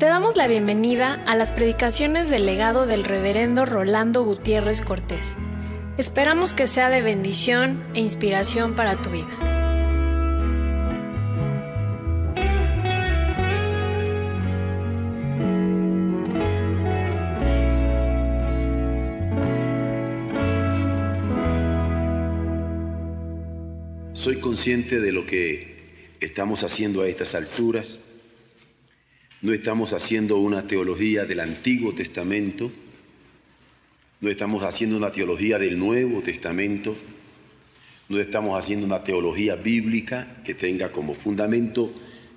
Te damos la bienvenida a las predicaciones del legado del reverendo Rolando Gutiérrez Cortés. Esperamos que sea de bendición e inspiración para tu vida. Soy consciente de lo que estamos haciendo a estas alturas. No estamos haciendo una teología del Antiguo Testamento, no estamos haciendo una teología del Nuevo Testamento, no estamos haciendo una teología bíblica que tenga como fundamento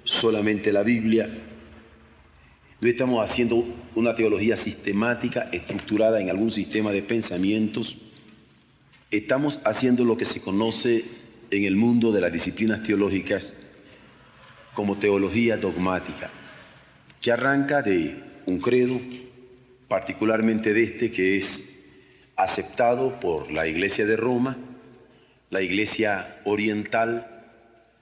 solamente la Biblia, no estamos haciendo una teología sistemática, estructurada en algún sistema de pensamientos, estamos haciendo lo que se conoce en el mundo de las disciplinas teológicas como teología dogmática, que arranca de un credo, particularmente de este que es aceptado por la Iglesia de Roma, la Iglesia oriental,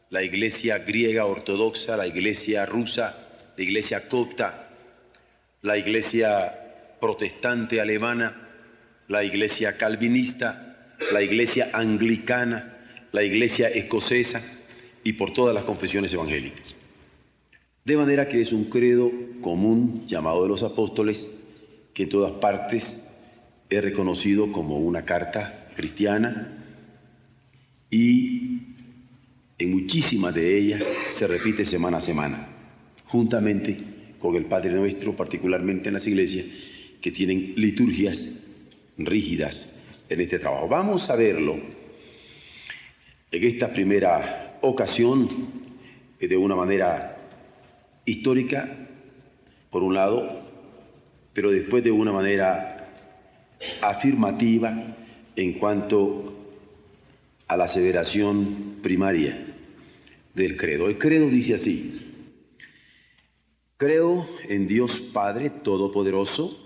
la Iglesia griega ortodoxa, la Iglesia rusa, la Iglesia copta, la Iglesia protestante alemana, la Iglesia calvinista, la Iglesia anglicana, la iglesia escocesa y por todas las confesiones evangélicas. De manera que es un credo común llamado de los apóstoles que en todas partes es reconocido como una carta cristiana y en muchísimas de ellas se repite semana a semana, juntamente con el Padre Nuestro, particularmente en las iglesias que tienen liturgias rígidas en este trabajo. Vamos a verlo en esta primera ocasión eh, de una manera histórica, por un lado, pero después de una manera afirmativa en cuanto a la aseveración primaria del credo. El credo dice así, creo en Dios Padre Todopoderoso,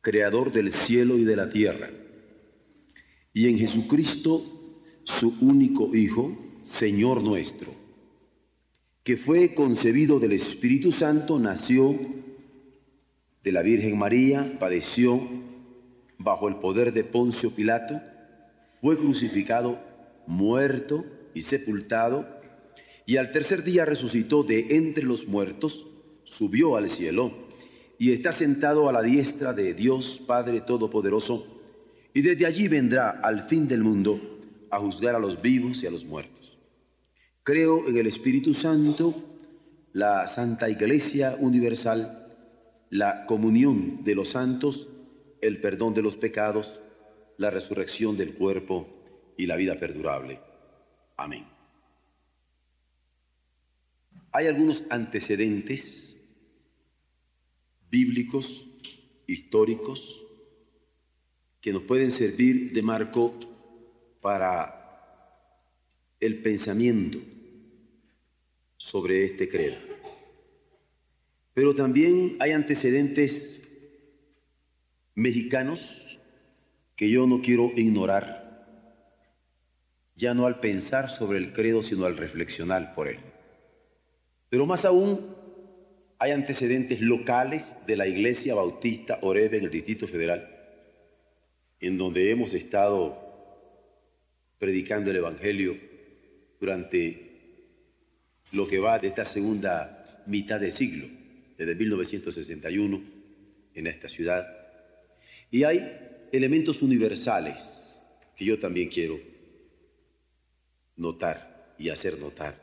Creador del cielo y de la tierra, y en Jesucristo, su único Hijo, Señor nuestro, que fue concebido del Espíritu Santo, nació de la Virgen María, padeció bajo el poder de Poncio Pilato, fue crucificado, muerto y sepultado, y al tercer día resucitó de entre los muertos, subió al cielo y está sentado a la diestra de Dios Padre Todopoderoso, y desde allí vendrá al fin del mundo a juzgar a los vivos y a los muertos. Creo en el Espíritu Santo, la Santa Iglesia Universal, la comunión de los santos, el perdón de los pecados, la resurrección del cuerpo y la vida perdurable. Amén. Hay algunos antecedentes bíblicos, históricos, que nos pueden servir de marco para el pensamiento sobre este credo. Pero también hay antecedentes mexicanos que yo no quiero ignorar, ya no al pensar sobre el credo, sino al reflexionar por él. Pero más aún, hay antecedentes locales de la Iglesia Bautista Orebe en el Distrito Federal, en donde hemos estado predicando el Evangelio durante lo que va de esta segunda mitad de siglo, desde 1961, en esta ciudad. Y hay elementos universales que yo también quiero notar y hacer notar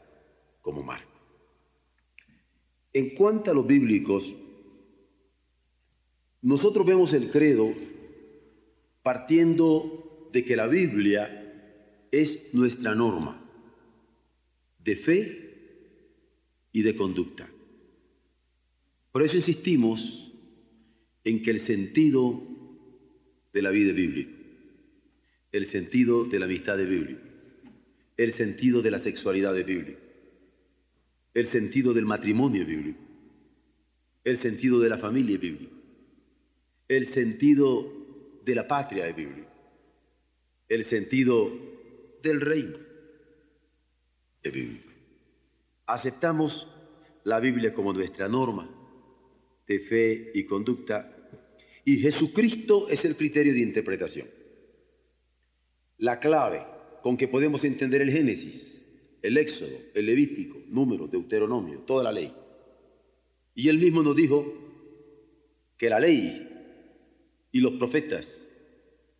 como marco. En cuanto a los bíblicos, nosotros vemos el credo partiendo de que la Biblia es nuestra norma de fe y de conducta. Por eso insistimos en que el sentido de la vida es bíblico, el sentido de la amistad es bíblico, el sentido de la sexualidad es bíblico, el sentido del matrimonio bíblico, el sentido de la familia es bíblico, el sentido de la patria es bíblico, el sentido del reino de Biblia. Aceptamos la Biblia como nuestra norma de fe y conducta, y Jesucristo es el criterio de interpretación. La clave con que podemos entender el Génesis, el Éxodo, el Levítico, Número, Deuteronomio, toda la ley. Y él mismo nos dijo que la ley y los profetas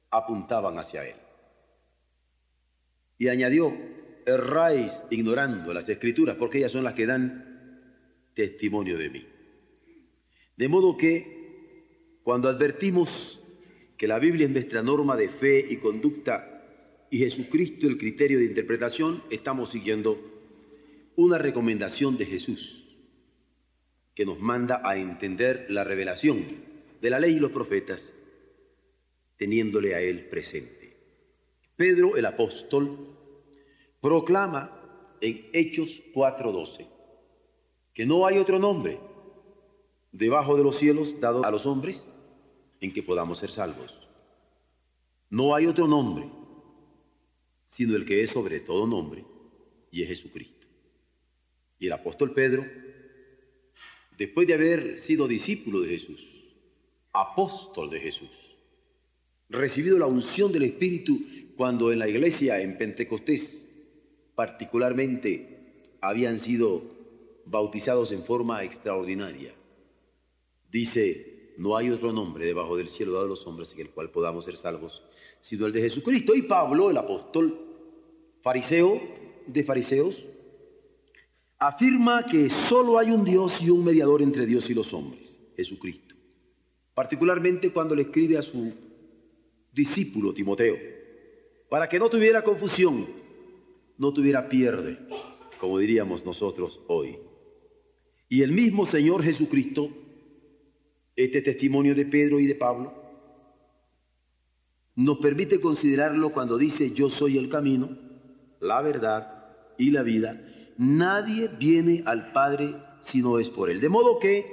apuntaban hacia él. Y añadió, erráis ignorando las escrituras, porque ellas son las que dan testimonio de mí. De modo que cuando advertimos que la Biblia es nuestra norma de fe y conducta y Jesucristo el criterio de interpretación, estamos siguiendo una recomendación de Jesús que nos manda a entender la revelación de la ley y los profetas teniéndole a él presente. Pedro el apóstol proclama en Hechos 4:12 que no hay otro nombre debajo de los cielos dado a los hombres en que podamos ser salvos. No hay otro nombre sino el que es sobre todo nombre y es Jesucristo. Y el apóstol Pedro, después de haber sido discípulo de Jesús, apóstol de Jesús, recibido la unción del Espíritu cuando en la iglesia en Pentecostés particularmente habían sido bautizados en forma extraordinaria. Dice, no hay otro nombre debajo del cielo dado a los hombres en el cual podamos ser salvos, sino el de Jesucristo. Y Pablo, el apóstol fariseo de fariseos, afirma que solo hay un Dios y un mediador entre Dios y los hombres, Jesucristo. Particularmente cuando le escribe a su discípulo Timoteo, para que no tuviera confusión no tuviera pierde, como diríamos nosotros hoy. Y el mismo Señor Jesucristo, este testimonio de Pedro y de Pablo, nos permite considerarlo cuando dice yo soy el camino, la verdad y la vida. Nadie viene al Padre si no es por Él. De modo que,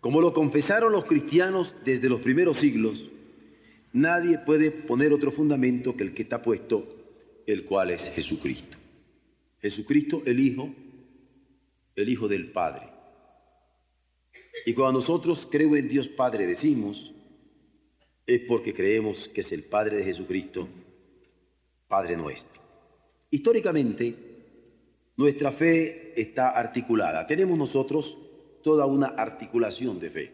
como lo confesaron los cristianos desde los primeros siglos, nadie puede poner otro fundamento que el que está puesto el cual es Jesucristo. Jesucristo el Hijo, el Hijo del Padre. Y cuando nosotros creo en Dios Padre decimos, es porque creemos que es el Padre de Jesucristo, Padre nuestro. Históricamente, nuestra fe está articulada. Tenemos nosotros toda una articulación de fe.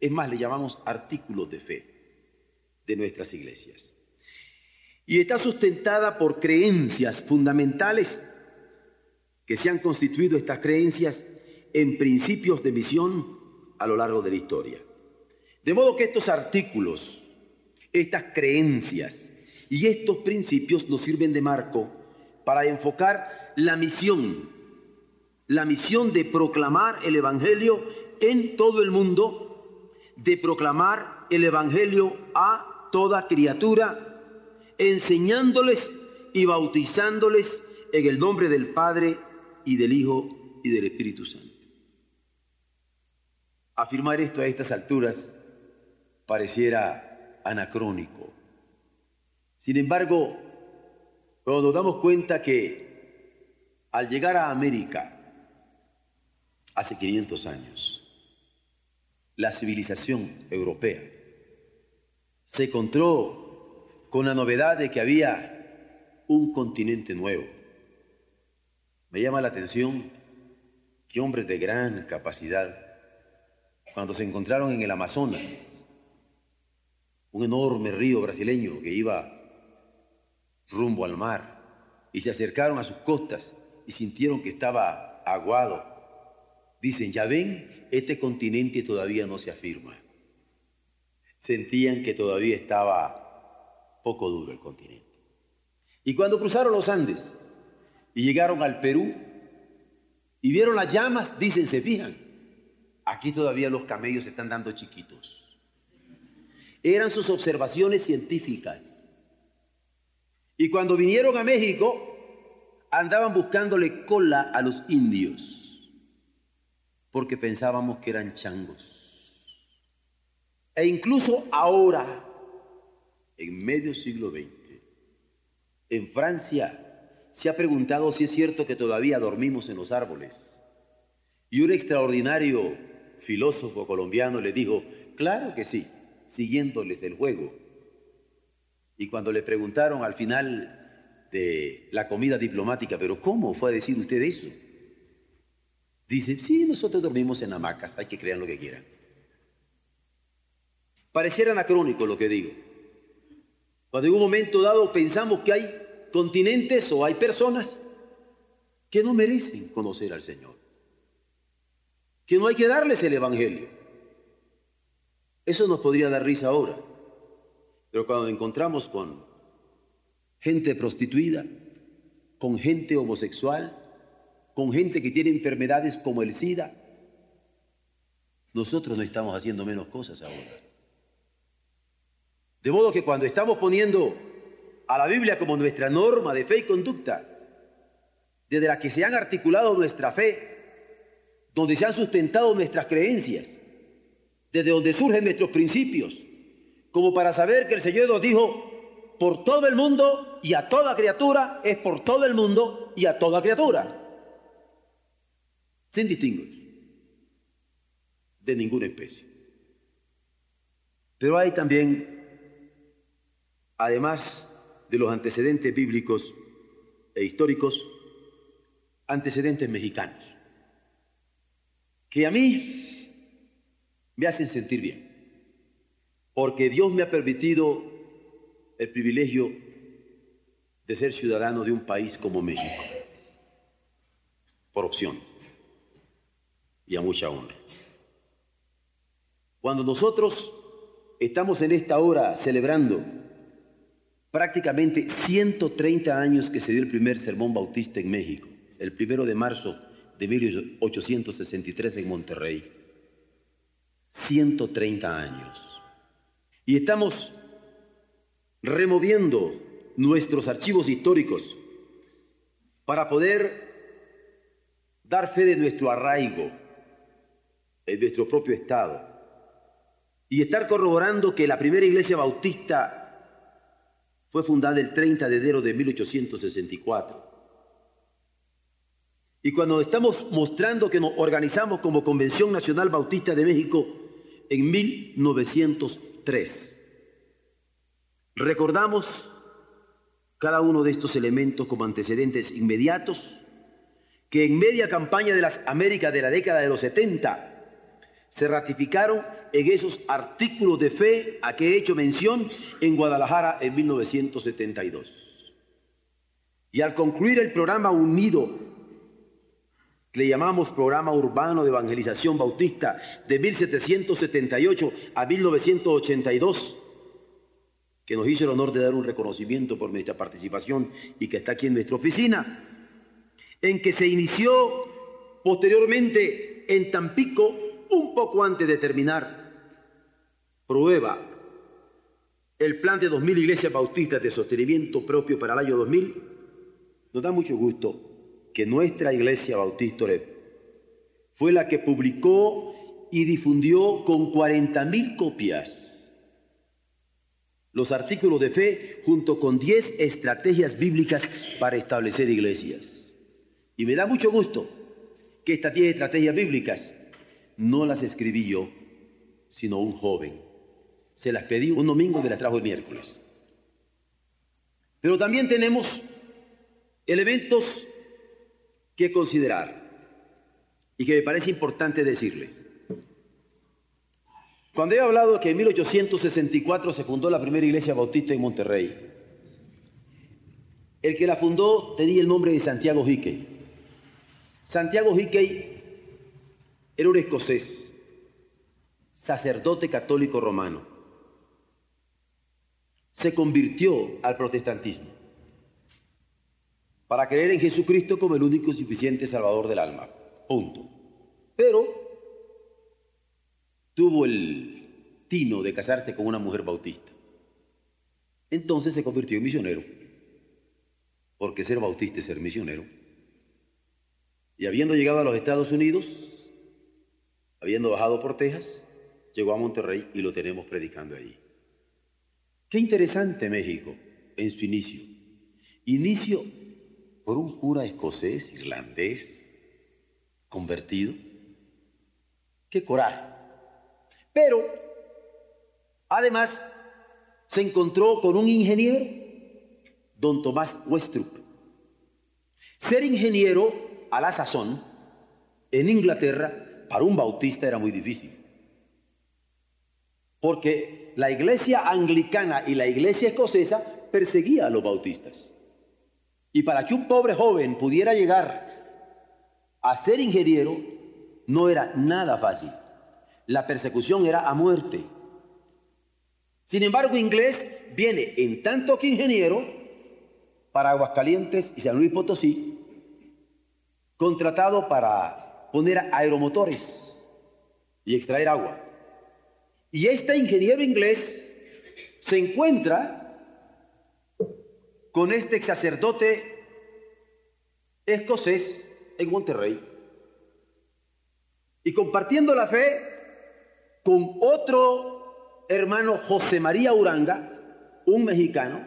Es más, le llamamos artículos de fe de nuestras iglesias y está sustentada por creencias fundamentales que se han constituido estas creencias en principios de misión a lo largo de la historia. De modo que estos artículos, estas creencias y estos principios nos sirven de marco para enfocar la misión, la misión de proclamar el Evangelio en todo el mundo, de proclamar el Evangelio a toda criatura enseñándoles y bautizándoles en el nombre del Padre y del Hijo y del Espíritu Santo. Afirmar esto a estas alturas pareciera anacrónico. Sin embargo, cuando nos damos cuenta que al llegar a América, hace 500 años, la civilización europea se encontró con la novedad de que había un continente nuevo. Me llama la atención que hombres de gran capacidad, cuando se encontraron en el Amazonas, un enorme río brasileño que iba rumbo al mar, y se acercaron a sus costas y sintieron que estaba aguado. Dicen, ya ven, este continente todavía no se afirma. Sentían que todavía estaba poco duro el continente. Y cuando cruzaron los Andes y llegaron al Perú y vieron las llamas, dicen, se fijan, aquí todavía los camellos se están dando chiquitos. Eran sus observaciones científicas. Y cuando vinieron a México, andaban buscándole cola a los indios, porque pensábamos que eran changos. E incluso ahora en medio siglo XX, en Francia se ha preguntado si es cierto que todavía dormimos en los árboles. Y un extraordinario filósofo colombiano le dijo, claro que sí, siguiéndoles el juego. Y cuando le preguntaron al final de la comida diplomática, pero ¿cómo fue a decir usted eso? Dice, sí, nosotros dormimos en hamacas, hay que creer lo que quieran. Pareciera anacrónico lo que digo. Cuando en un momento dado pensamos que hay continentes o hay personas que no merecen conocer al Señor, que no hay que darles el Evangelio. Eso nos podría dar risa ahora, pero cuando encontramos con gente prostituida, con gente homosexual, con gente que tiene enfermedades como el SIDA, nosotros no estamos haciendo menos cosas ahora. De modo que cuando estamos poniendo a la Biblia como nuestra norma de fe y conducta, desde la que se han articulado nuestra fe, donde se han sustentado nuestras creencias, desde donde surgen nuestros principios, como para saber que el Señor nos dijo, por todo el mundo y a toda criatura, es por todo el mundo y a toda criatura, sin distinguir de ninguna especie. Pero hay también, además de los antecedentes bíblicos e históricos, antecedentes mexicanos, que a mí me hacen sentir bien, porque Dios me ha permitido el privilegio de ser ciudadano de un país como México, por opción y a mucha honra. Cuando nosotros estamos en esta hora celebrando prácticamente 130 años que se dio el primer sermón bautista en México, el primero de marzo de 1863 en Monterrey. 130 años. Y estamos removiendo nuestros archivos históricos para poder dar fe de nuestro arraigo en nuestro propio Estado y estar corroborando que la primera iglesia bautista fue fundada el 30 de enero de 1864. Y cuando estamos mostrando que nos organizamos como Convención Nacional Bautista de México en 1903, recordamos cada uno de estos elementos como antecedentes inmediatos que en media campaña de las Américas de la década de los 70 se ratificaron en esos artículos de fe a que he hecho mención en Guadalajara en 1972. Y al concluir el programa unido, le llamamos Programa Urbano de Evangelización Bautista de 1778 a 1982, que nos hizo el honor de dar un reconocimiento por nuestra participación y que está aquí en nuestra oficina, en que se inició posteriormente en Tampico un poco antes de terminar, prueba el plan de 2.000 iglesias bautistas de sostenimiento propio para el año 2000, nos da mucho gusto que nuestra iglesia bautista fue la que publicó y difundió con 40.000 copias los artículos de fe junto con 10 estrategias bíblicas para establecer iglesias. Y me da mucho gusto que estas 10 estrategias bíblicas no las escribí yo, sino un joven. Se las pedí un domingo y me las trajo el miércoles. Pero también tenemos elementos que considerar y que me parece importante decirles. Cuando he hablado que en 1864 se fundó la primera iglesia bautista en Monterrey, el que la fundó tenía el nombre de Santiago Hickey. Santiago Hickey era un escocés, sacerdote católico romano. Se convirtió al protestantismo para creer en Jesucristo como el único y suficiente Salvador del alma. Punto. Pero tuvo el tino de casarse con una mujer bautista. Entonces se convirtió en misionero, porque ser bautista es ser misionero. Y habiendo llegado a los Estados Unidos, habiendo bajado por Texas, llegó a Monterrey y lo tenemos predicando allí. Qué interesante México en su inicio. Inicio por un cura escocés, irlandés, convertido, Qué coraje. Pero, además, se encontró con un ingeniero, don Tomás Westrup. Ser ingeniero a la sazón en Inglaterra para un bautista era muy difícil. Porque la iglesia anglicana y la iglesia escocesa perseguía a los bautistas. Y para que un pobre joven pudiera llegar a ser ingeniero, no era nada fácil. La persecución era a muerte. Sin embargo, inglés viene en tanto que ingeniero para Aguascalientes y San Luis Potosí, contratado para poner aeromotores y extraer agua. Y este ingeniero inglés se encuentra con este sacerdote escocés en Monterrey y compartiendo la fe con otro hermano José María Uranga, un mexicano,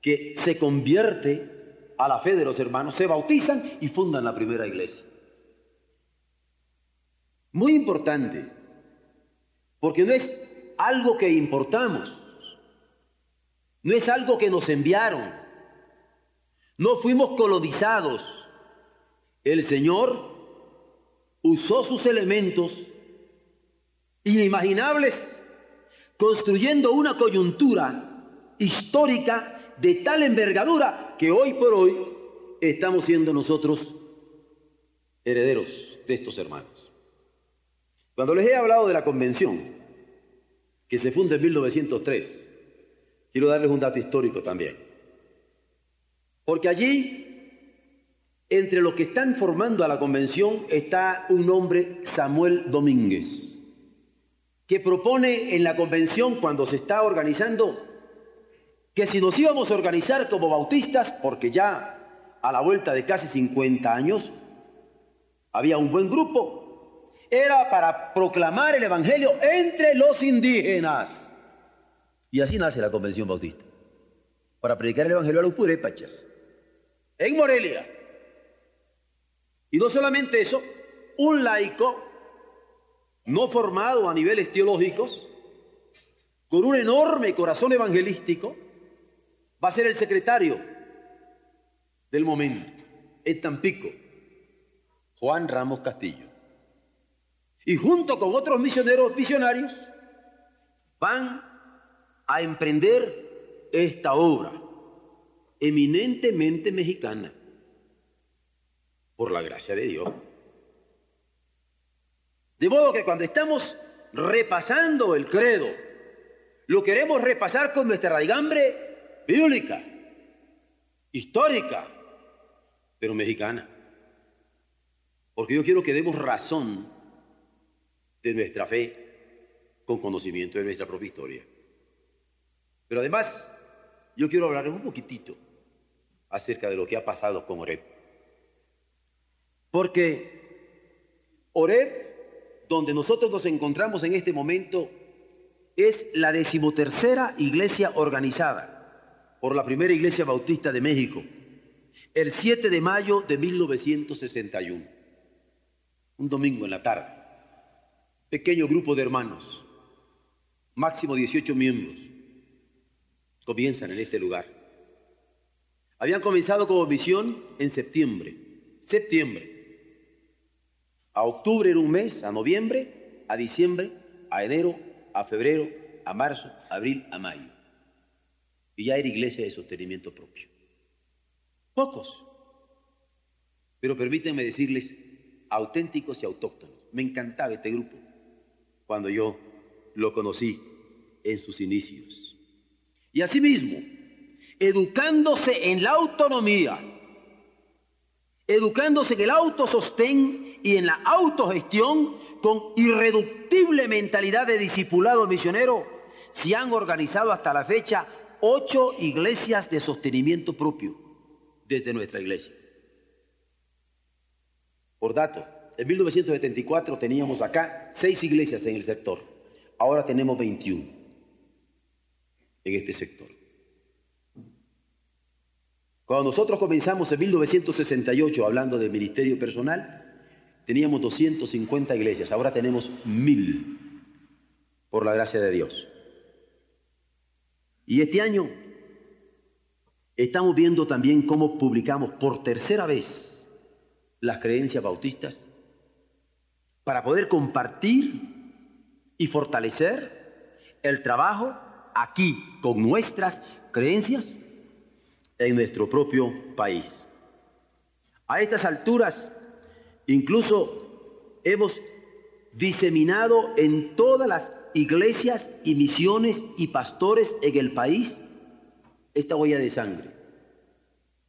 que se convierte a la fe de los hermanos, se bautizan y fundan la primera iglesia. Muy importante, porque no es algo que importamos, no es algo que nos enviaron, no fuimos colonizados. El Señor usó sus elementos inimaginables, construyendo una coyuntura histórica de tal envergadura que hoy por hoy estamos siendo nosotros herederos de estos hermanos. Cuando les he hablado de la convención que se funda en 1903, quiero darles un dato histórico también. Porque allí entre los que están formando a la convención está un hombre, Samuel Domínguez, que propone en la convención, cuando se está organizando, que si nos íbamos a organizar como bautistas, porque ya a la vuelta de casi 50 años había un buen grupo, era para proclamar el Evangelio entre los indígenas. Y así nace la convención bautista, para predicar el Evangelio a los purépachas, en Morelia. Y no solamente eso, un laico no formado a niveles teológicos, con un enorme corazón evangelístico, va a ser el secretario del momento, en Tampico, Juan Ramos Castillo. Y junto con otros misioneros visionarios van a emprender esta obra eminentemente mexicana por la gracia de Dios. De modo que cuando estamos repasando el credo, lo queremos repasar con nuestra raigambre bíblica, histórica, pero mexicana. Porque yo quiero que demos razón de nuestra fe con conocimiento de nuestra propia historia. Pero además, yo quiero hablarles un poquitito acerca de lo que ha pasado con Oreb. Porque Oreb, donde nosotros nos encontramos en este momento, es la decimotercera iglesia organizada por la primera iglesia bautista de México, el 7 de mayo de 1961, un domingo en la tarde. Pequeño grupo de hermanos, máximo 18 miembros, comienzan en este lugar. Habían comenzado como misión en septiembre, septiembre, a octubre era un mes, a noviembre, a diciembre, a enero, a febrero, a marzo, a abril, a mayo. Y ya era iglesia de sostenimiento propio. Pocos. Pero permítanme decirles, auténticos y autóctonos. Me encantaba este grupo cuando yo lo conocí en sus inicios. Y asimismo, educándose en la autonomía, educándose en el autosostén y en la autogestión con irreductible mentalidad de discipulado misionero, se han organizado hasta la fecha ocho iglesias de sostenimiento propio desde nuestra iglesia. Por dato, en 1974 teníamos acá seis iglesias en el sector, ahora tenemos 21 en este sector. Cuando nosotros comenzamos en 1968 hablando de ministerio personal, teníamos 250 iglesias, ahora tenemos mil, por la gracia de Dios. Y este año estamos viendo también cómo publicamos por tercera vez las creencias bautistas para poder compartir y fortalecer el trabajo aquí con nuestras creencias en nuestro propio país. A estas alturas, incluso hemos diseminado en todas las iglesias y misiones y pastores en el país esta huella de sangre,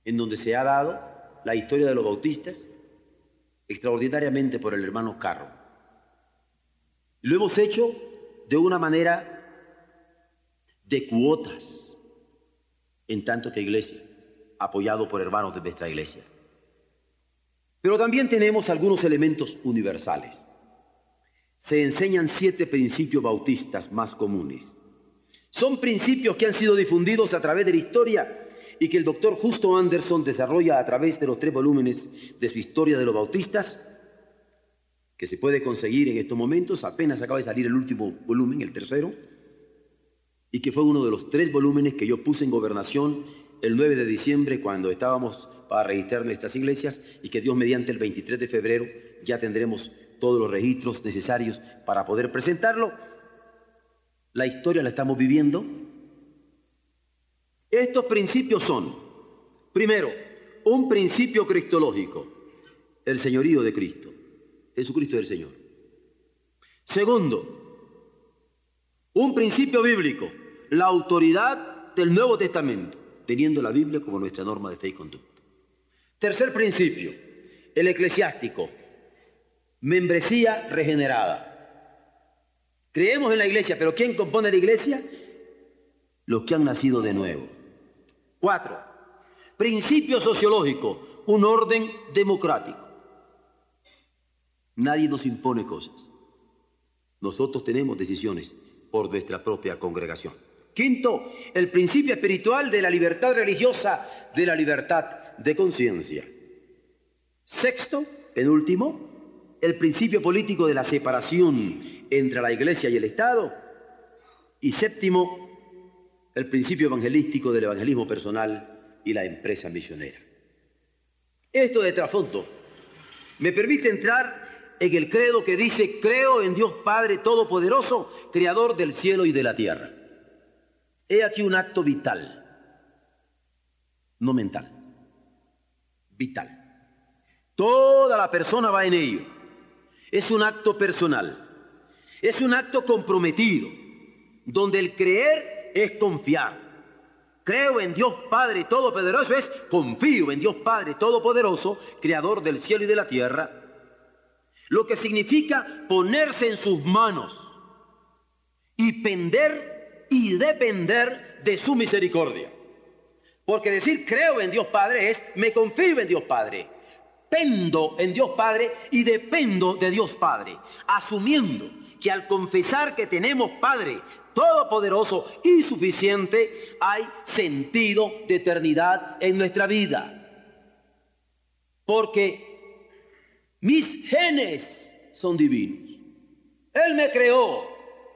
en donde se ha dado la historia de los bautistas extraordinariamente por el hermano Carro. Lo hemos hecho de una manera de cuotas, en tanto que iglesia, apoyado por hermanos de nuestra iglesia. Pero también tenemos algunos elementos universales. Se enseñan siete principios bautistas más comunes. Son principios que han sido difundidos a través de la historia y que el doctor Justo Anderson desarrolla a través de los tres volúmenes de su historia de los bautistas, que se puede conseguir en estos momentos, apenas acaba de salir el último volumen, el tercero, y que fue uno de los tres volúmenes que yo puse en gobernación el 9 de diciembre cuando estábamos para registrar nuestras iglesias y que Dios mediante el 23 de febrero ya tendremos todos los registros necesarios para poder presentarlo. La historia la estamos viviendo. Estos principios son, primero, un principio cristológico, el señorío de Cristo. Jesucristo es el Señor. Segundo, un principio bíblico, la autoridad del Nuevo Testamento, teniendo la Biblia como nuestra norma de fe y conducta. Tercer principio, el eclesiástico, membresía regenerada. Creemos en la iglesia, pero ¿quién compone la iglesia? Los que han nacido de nuevo. Cuatro, principio sociológico, un orden democrático. Nadie nos impone cosas. Nosotros tenemos decisiones por nuestra propia congregación. Quinto, el principio espiritual de la libertad religiosa, de la libertad de conciencia. Sexto, penúltimo, el principio político de la separación entre la Iglesia y el Estado. Y séptimo, el principio evangelístico del evangelismo personal y la empresa misionera. Esto de trasfondo me permite entrar en el credo que dice, creo en Dios Padre Todopoderoso, Creador del cielo y de la tierra. He aquí un acto vital, no mental, vital. Toda la persona va en ello. Es un acto personal, es un acto comprometido, donde el creer es confiar. Creo en Dios Padre Todopoderoso es confío en Dios Padre Todopoderoso, Creador del cielo y de la tierra, lo que significa ponerse en sus manos y pender y depender de su misericordia. Porque decir creo en Dios Padre es me confío en Dios Padre, pendo en Dios Padre y dependo de Dios Padre, asumiendo que al confesar que tenemos Padre todopoderoso y suficiente, hay sentido de eternidad en nuestra vida. Porque mis genes son divinos. Él me creó,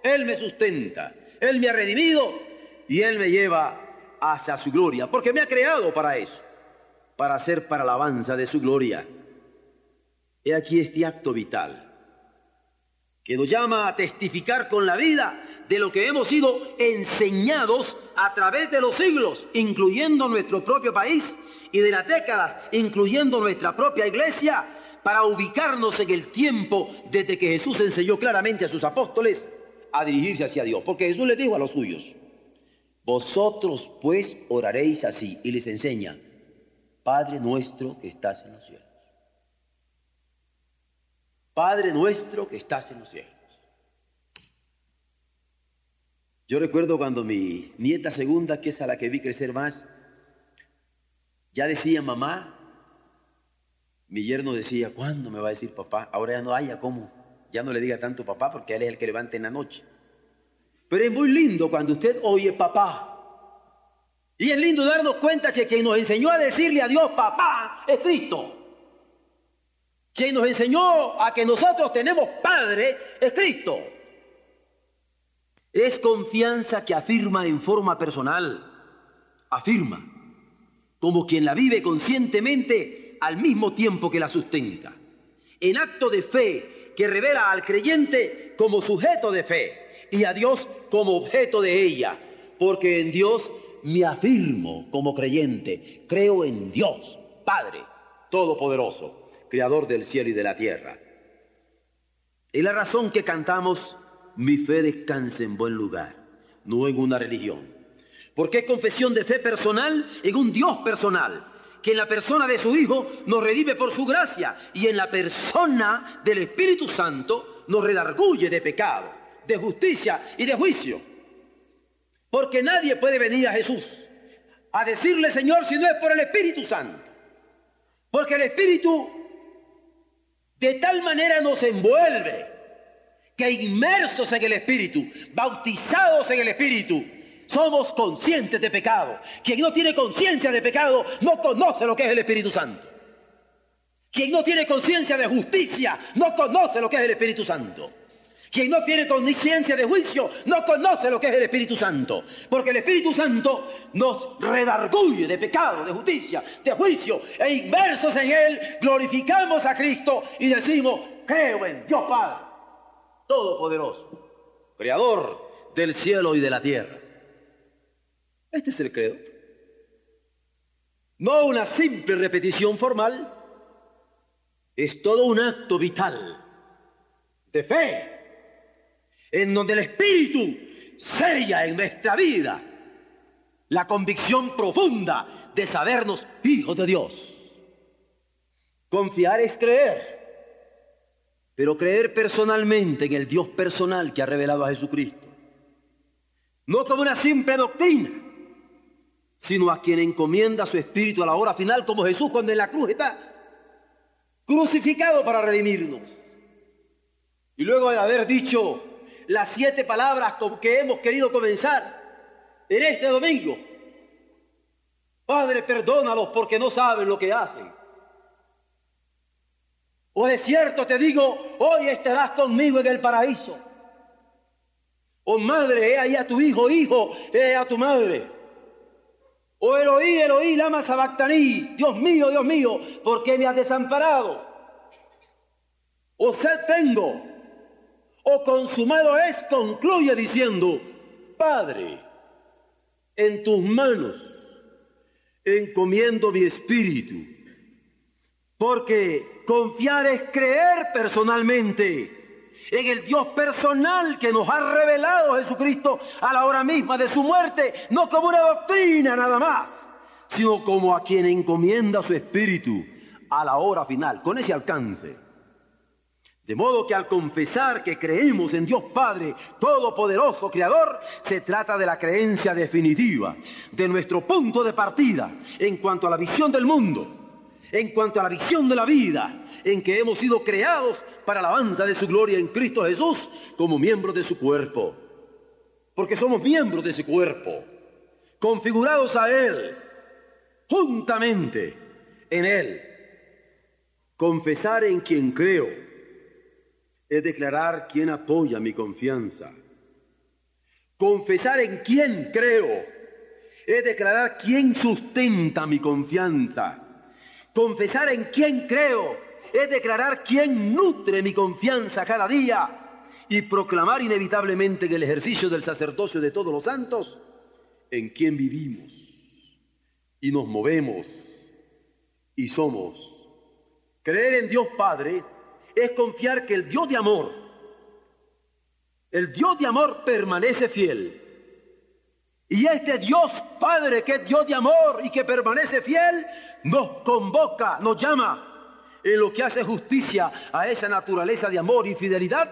Él me sustenta, Él me ha redimido y Él me lleva hacia su gloria, porque me ha creado para eso, para hacer para la alabanza de su gloria. He aquí este acto vital que nos llama a testificar con la vida de lo que hemos sido enseñados a través de los siglos, incluyendo nuestro propio país, y de las décadas, incluyendo nuestra propia iglesia, para ubicarnos en el tiempo desde que Jesús enseñó claramente a sus apóstoles a dirigirse hacia Dios. Porque Jesús les dijo a los suyos, vosotros pues oraréis así y les enseña, Padre nuestro que estás en los cielos. Padre nuestro que estás en los cielos. Yo recuerdo cuando mi nieta segunda, que es a la que vi crecer más, ya decía mamá, mi yerno decía, ¿cuándo me va a decir papá? Ahora ya no haya cómo. Ya no le diga tanto papá porque él es el que levanta en la noche. Pero es muy lindo cuando usted oye papá. Y es lindo darnos cuenta que quien nos enseñó a decirle a Dios papá es Cristo. Quien nos enseñó a que nosotros tenemos Padre es Cristo. Es confianza que afirma en forma personal, afirma, como quien la vive conscientemente al mismo tiempo que la sustenta, en acto de fe que revela al creyente como sujeto de fe y a Dios como objeto de ella, porque en Dios me afirmo como creyente, creo en Dios, Padre Todopoderoso, Creador del cielo y de la tierra. Y la razón que cantamos, mi fe descansa en buen lugar, no en una religión. Porque es confesión de fe personal en un Dios personal, que en la persona de su Hijo nos redime por su gracia y en la persona del Espíritu Santo nos redarguye de pecado, de justicia y de juicio. Porque nadie puede venir a Jesús a decirle Señor si no es por el Espíritu Santo. Porque el Espíritu de tal manera nos envuelve que inmersos en el Espíritu, bautizados en el Espíritu, somos conscientes de pecado. Quien no tiene conciencia de pecado no conoce lo que es el Espíritu Santo. Quien no tiene conciencia de justicia no conoce lo que es el Espíritu Santo. Quien no tiene conciencia de juicio no conoce lo que es el Espíritu Santo. Porque el Espíritu Santo nos redarguye de pecado, de justicia, de juicio. E inmersos en Él, glorificamos a Cristo y decimos, creo en Dios Padre, Todopoderoso, Creador del cielo y de la tierra. Este es el credo. No una simple repetición formal, es todo un acto vital de fe en donde el Espíritu sella en nuestra vida la convicción profunda de sabernos hijos de Dios. Confiar es creer, pero creer personalmente en el Dios personal que ha revelado a Jesucristo. No como una simple doctrina, sino a quien encomienda su espíritu a la hora final, como Jesús cuando en la cruz está crucificado para redimirnos. Y luego de haber dicho, las siete palabras con que hemos querido comenzar en este domingo. Padre, perdónalos porque no saben lo que hacen. O de cierto te digo, hoy estarás conmigo en el paraíso. O madre, he ahí a tu hijo, hijo, he a tu madre. O Eloí, Eloí, lama sabactaní, Dios mío, Dios mío, ¿por qué me has desamparado? O sed tengo, o consumado es, concluye diciendo, Padre, en tus manos encomiendo mi espíritu, porque confiar es creer personalmente en el Dios personal que nos ha revelado Jesucristo a la hora misma de su muerte, no como una doctrina nada más, sino como a quien encomienda su espíritu a la hora final, con ese alcance. De modo que al confesar que creemos en Dios Padre Todopoderoso, Creador, se trata de la creencia definitiva, de nuestro punto de partida en cuanto a la visión del mundo, en cuanto a la visión de la vida, en que hemos sido creados para la alabanza de su gloria en Cristo Jesús como miembros de su cuerpo. Porque somos miembros de ese cuerpo, configurados a Él, juntamente en Él. Confesar en quien creo es declarar quién apoya mi confianza. Confesar en quién creo es declarar quién sustenta mi confianza. Confesar en quién creo es declarar quién nutre mi confianza cada día y proclamar inevitablemente en el ejercicio del sacerdocio de todos los santos en quién vivimos y nos movemos y somos. Creer en Dios Padre es confiar que el Dios de amor, el Dios de amor permanece fiel. Y este Dios Padre que es Dios de amor y que permanece fiel, nos convoca, nos llama en lo que hace justicia a esa naturaleza de amor y fidelidad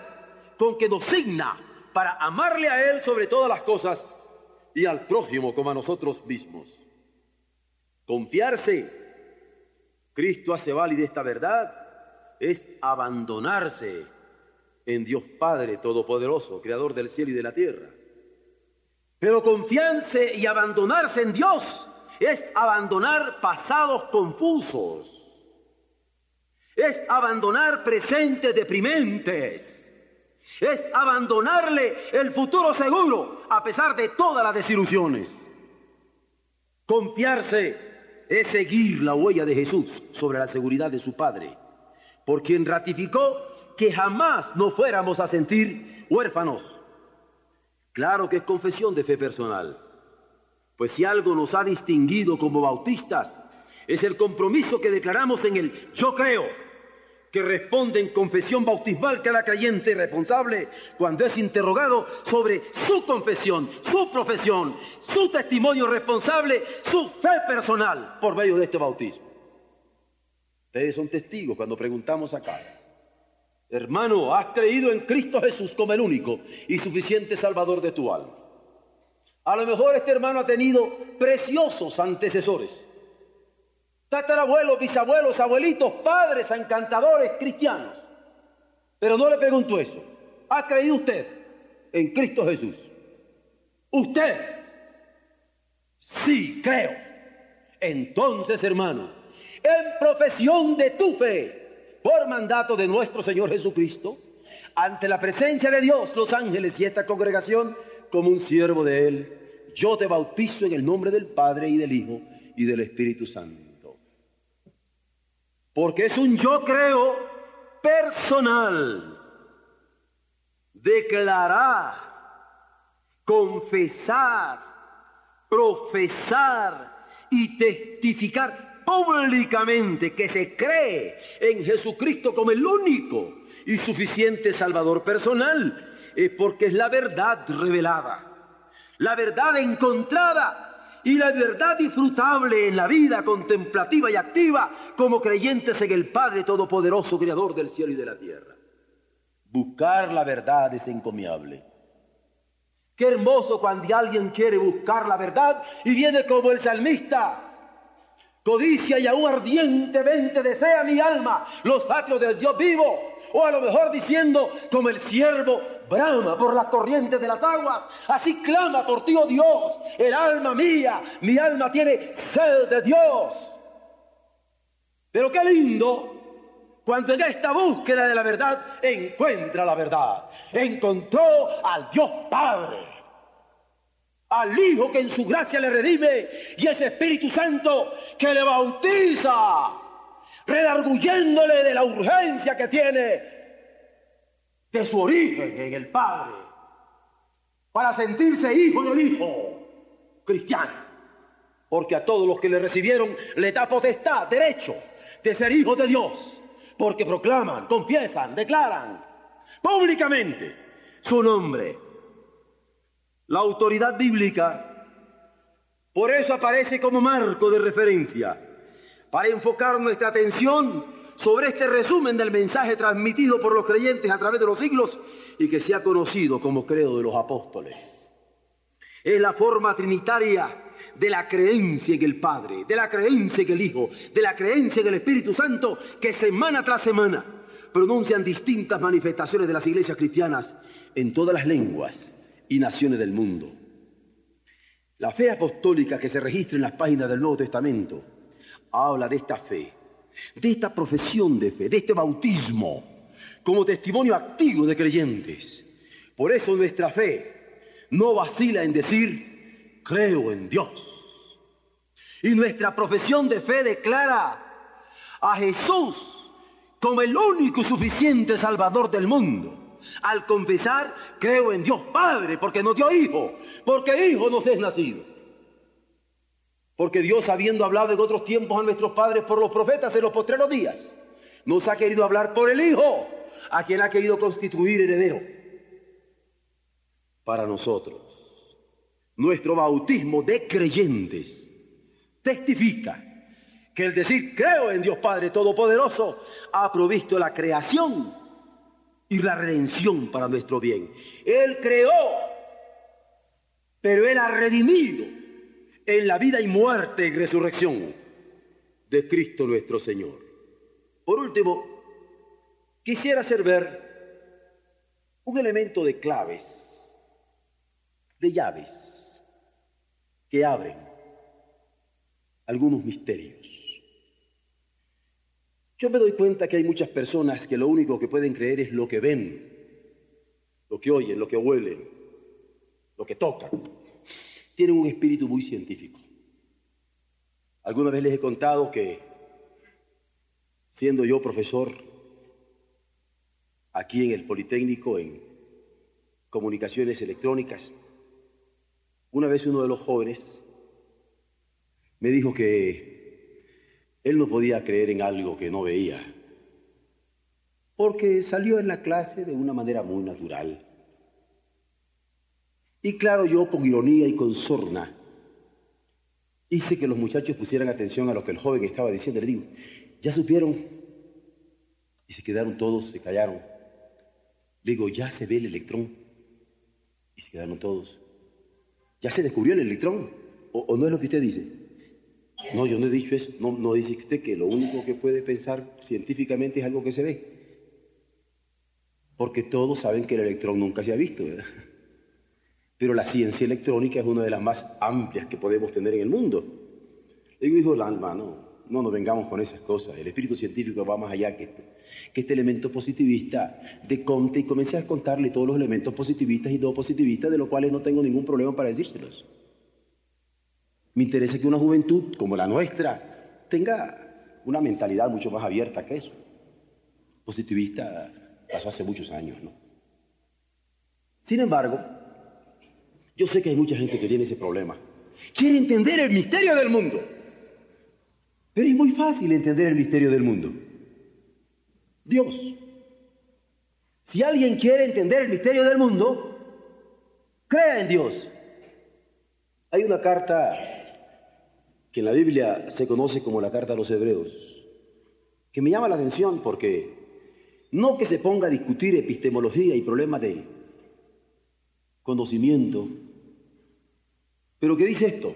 con que nos signa para amarle a Él sobre todas las cosas y al prójimo como a nosotros mismos. Confiarse, Cristo hace válida esta verdad es abandonarse en Dios Padre Todopoderoso, Creador del cielo y de la tierra. Pero confiarse y abandonarse en Dios es abandonar pasados confusos. es abandonar presentes deprimentes, es abandonarle el futuro seguro a pesar de todas las desilusiones. Confiarse es seguir la huella de Jesús sobre la seguridad de su Padre, por quien ratificó que jamás nos fuéramos a sentir huérfanos. Claro que es confesión de fe personal, pues si algo nos ha distinguido como bautistas, es el compromiso que declaramos en el yo creo, que responde en confesión bautismal cada creyente responsable cuando es interrogado sobre su confesión, su profesión, su testimonio responsable, su fe personal por medio de este bautismo. Ustedes son testigos cuando preguntamos acá. Hermano, ¿has creído en Cristo Jesús como el único y suficiente Salvador de tu alma? A lo mejor este hermano ha tenido preciosos antecesores tatarabuelos, bisabuelos, abuelitos, padres, encantadores, cristianos. Pero no le pregunto eso. ¿Ha creído usted en Cristo Jesús? Usted. Sí, creo. Entonces, hermano, en profesión de tu fe, por mandato de nuestro Señor Jesucristo, ante la presencia de Dios, los ángeles y esta congregación, como un siervo de Él, yo te bautizo en el nombre del Padre y del Hijo y del Espíritu Santo. Porque es un yo creo personal. Declarar, confesar, profesar y testificar públicamente que se cree en Jesucristo como el único y suficiente Salvador personal, es porque es la verdad revelada, la verdad encontrada y la verdad disfrutable en la vida contemplativa y activa como creyentes en el Padre Todopoderoso, Creador del cielo y de la tierra. Buscar la verdad es encomiable. Qué hermoso cuando alguien quiere buscar la verdad y viene como el salmista. Codicia y aún ardientemente desea mi alma los atrios del Dios vivo o a lo mejor diciendo como el siervo brama por las corrientes de las aguas, así clama por ti, oh Dios, el alma mía, mi alma tiene sed de Dios. Pero qué lindo cuando en esta búsqueda de la verdad encuentra la verdad, encontró al Dios Padre, al Hijo que en su gracia le redime y ese Espíritu Santo que le bautiza redarguyéndole de la urgencia que tiene de su origen en el Padre, para sentirse hijo del Hijo cristiano. Porque a todos los que le recibieron le da potestad, derecho de ser hijos de Dios, porque proclaman, confiesan, declaran públicamente su nombre. La autoridad bíblica por eso aparece como marco de referencia para enfocar nuestra atención sobre este resumen del mensaje transmitido por los creyentes a través de los siglos y que se ha conocido como credo de los apóstoles. Es la forma trinitaria de la creencia en el Padre, de la creencia en el Hijo, de la creencia en el Espíritu Santo que semana tras semana pronuncian distintas manifestaciones de las iglesias cristianas en todas las lenguas y naciones del mundo. La fe apostólica que se registra en las páginas del Nuevo Testamento habla de esta fe, de esta profesión de fe, de este bautismo, como testimonio activo de creyentes. Por eso nuestra fe no vacila en decir, creo en Dios. Y nuestra profesión de fe declara a Jesús como el único y suficiente Salvador del mundo. Al confesar, creo en Dios Padre, porque no dio hijo, porque hijo nos es nacido. Porque Dios, habiendo hablado en otros tiempos a nuestros padres por los profetas en los postreros días, nos ha querido hablar por el Hijo, a quien ha querido constituir heredero. Para nosotros, nuestro bautismo de creyentes testifica que el decir creo en Dios Padre Todopoderoso ha provisto la creación y la redención para nuestro bien. Él creó, pero Él ha redimido en la vida y muerte y resurrección de Cristo nuestro Señor. Por último, quisiera hacer ver un elemento de claves, de llaves, que abren algunos misterios. Yo me doy cuenta que hay muchas personas que lo único que pueden creer es lo que ven, lo que oyen, lo que huelen, lo que tocan. Tienen un espíritu muy científico. Alguna vez les he contado que, siendo yo profesor aquí en el Politécnico en comunicaciones electrónicas, una vez uno de los jóvenes me dijo que él no podía creer en algo que no veía, porque salió en la clase de una manera muy natural. Y claro, yo con ironía y con sorna hice que los muchachos pusieran atención a lo que el joven estaba diciendo. Le digo, ¿ya supieron? Y se quedaron todos, se callaron. Le digo, ya se ve el electrón. Y se quedaron todos. ¿Ya se descubrió el electrón? ¿O, no es lo que usted dice? No, yo no he dicho eso. No, no dice usted que lo único que puede pensar científicamente es algo que se ve. Porque todos saben que el electrón nunca se ha visto, ¿verdad? Pero la ciencia electrónica es una de las más amplias que podemos tener en el mundo. Le digo, hijo Landma, no, no nos vengamos con esas cosas. El espíritu científico va más allá que este, que este elemento positivista de Comte y comencé a contarle todos los elementos positivistas y no positivistas, de los cuales no tengo ningún problema para decírselos. Me interesa que una juventud como la nuestra tenga una mentalidad mucho más abierta que eso. Positivista pasó hace muchos años, ¿no? Sin embargo, yo sé que hay mucha gente que tiene ese problema. Quiere entender el misterio del mundo. Pero es muy fácil entender el misterio del mundo. Dios. Si alguien quiere entender el misterio del mundo, crea en Dios. Hay una carta que en la Biblia se conoce como la carta a los hebreos, que me llama la atención porque no que se ponga a discutir epistemología y problemas de conocimiento, pero que dice esto,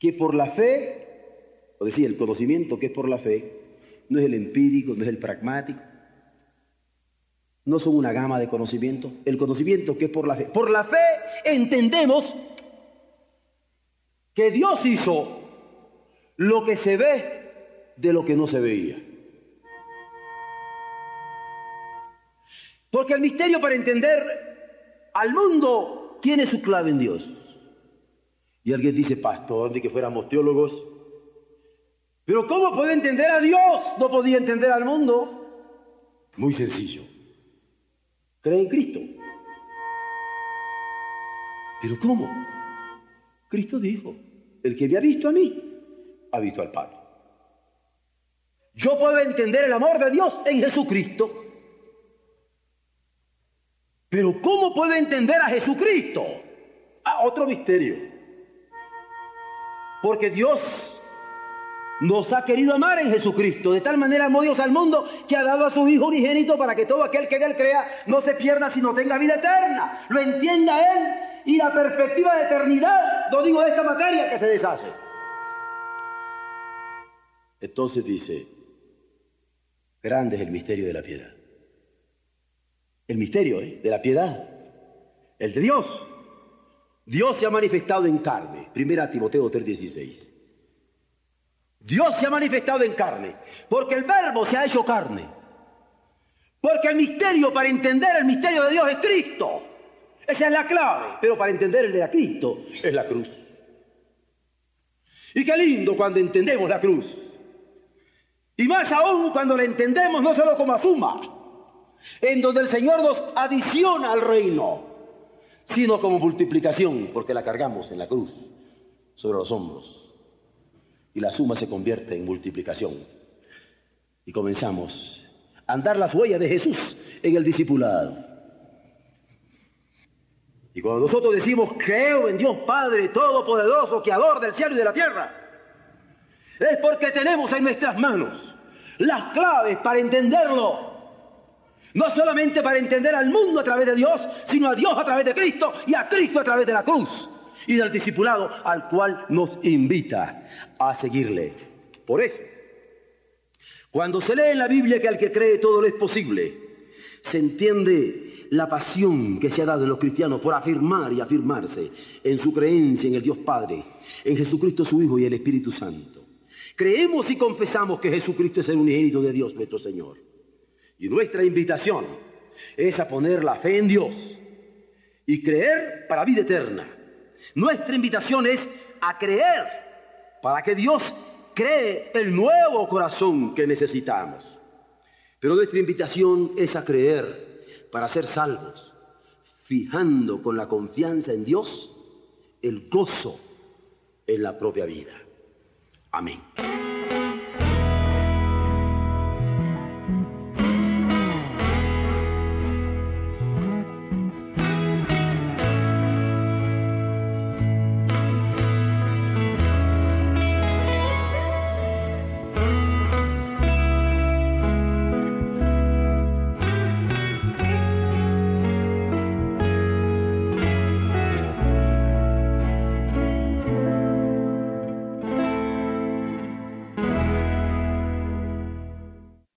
que por la fe, o decir, el conocimiento que es por la fe, no es el empírico, no es el pragmático, no son una gama de conocimientos, el conocimiento que es por la fe. Por la fe entendemos que Dios hizo lo que se ve de lo que no se veía. Porque el misterio para entender al mundo tiene su clave en Dios. Y alguien dice, pastor, de que fuéramos teólogos. Pero ¿cómo puede entender a Dios? No podía entender al mundo. Muy sencillo. Cree en Cristo. ¿Pero cómo? Cristo dijo, el que me ha visto a mí, ha visto al Padre. Yo puedo entender el amor de Dios en Jesucristo. Pero ¿cómo puedo entender a Jesucristo? Ah, otro misterio. Porque Dios nos ha querido amar en Jesucristo. De tal manera amó Dios al mundo que ha dado a su Hijo unigénito para que todo aquel que en Él crea no se pierda, sino tenga vida eterna. Lo entienda Él y la perspectiva de eternidad, no digo de esta materia que se deshace. Entonces dice, grande es el misterio de la piedad. El misterio ¿eh? de la piedad, el de Dios. Dios se ha manifestado en carne. Primera Timoteo 3:16. Dios se ha manifestado en carne, porque el verbo se ha hecho carne. Porque el misterio, para entender el misterio de Dios es Cristo. Esa es la clave, pero para entender el de Cristo es la cruz. Y qué lindo cuando entendemos la cruz. Y más aún cuando la entendemos no solo como suma, en donde el Señor nos adiciona al reino, sino como multiplicación, porque la cargamos en la cruz, sobre los hombros. Y la suma se convierte en multiplicación. Y comenzamos a andar las huellas de Jesús en el discipulado. Y cuando nosotros decimos creo en Dios Padre Todopoderoso, Creador del cielo y de la tierra, es porque tenemos en nuestras manos las claves para entenderlo. No solamente para entender al mundo a través de Dios, sino a Dios a través de Cristo y a Cristo a través de la cruz y del discipulado al cual nos invita a seguirle. Por eso, cuando se lee en la Biblia que al que cree todo lo es posible, se entiende la pasión que se ha dado en los cristianos por afirmar y afirmarse en su creencia en el Dios Padre, en Jesucristo su Hijo y el Espíritu Santo. Creemos y confesamos que Jesucristo es el unigénito de Dios nuestro Señor. Y nuestra invitación es a poner la fe en Dios y creer para vida eterna. Nuestra invitación es a creer para que Dios cree el nuevo corazón que necesitamos. Pero nuestra invitación es a creer para ser salvos, fijando con la confianza en Dios el gozo en la propia vida. Amén.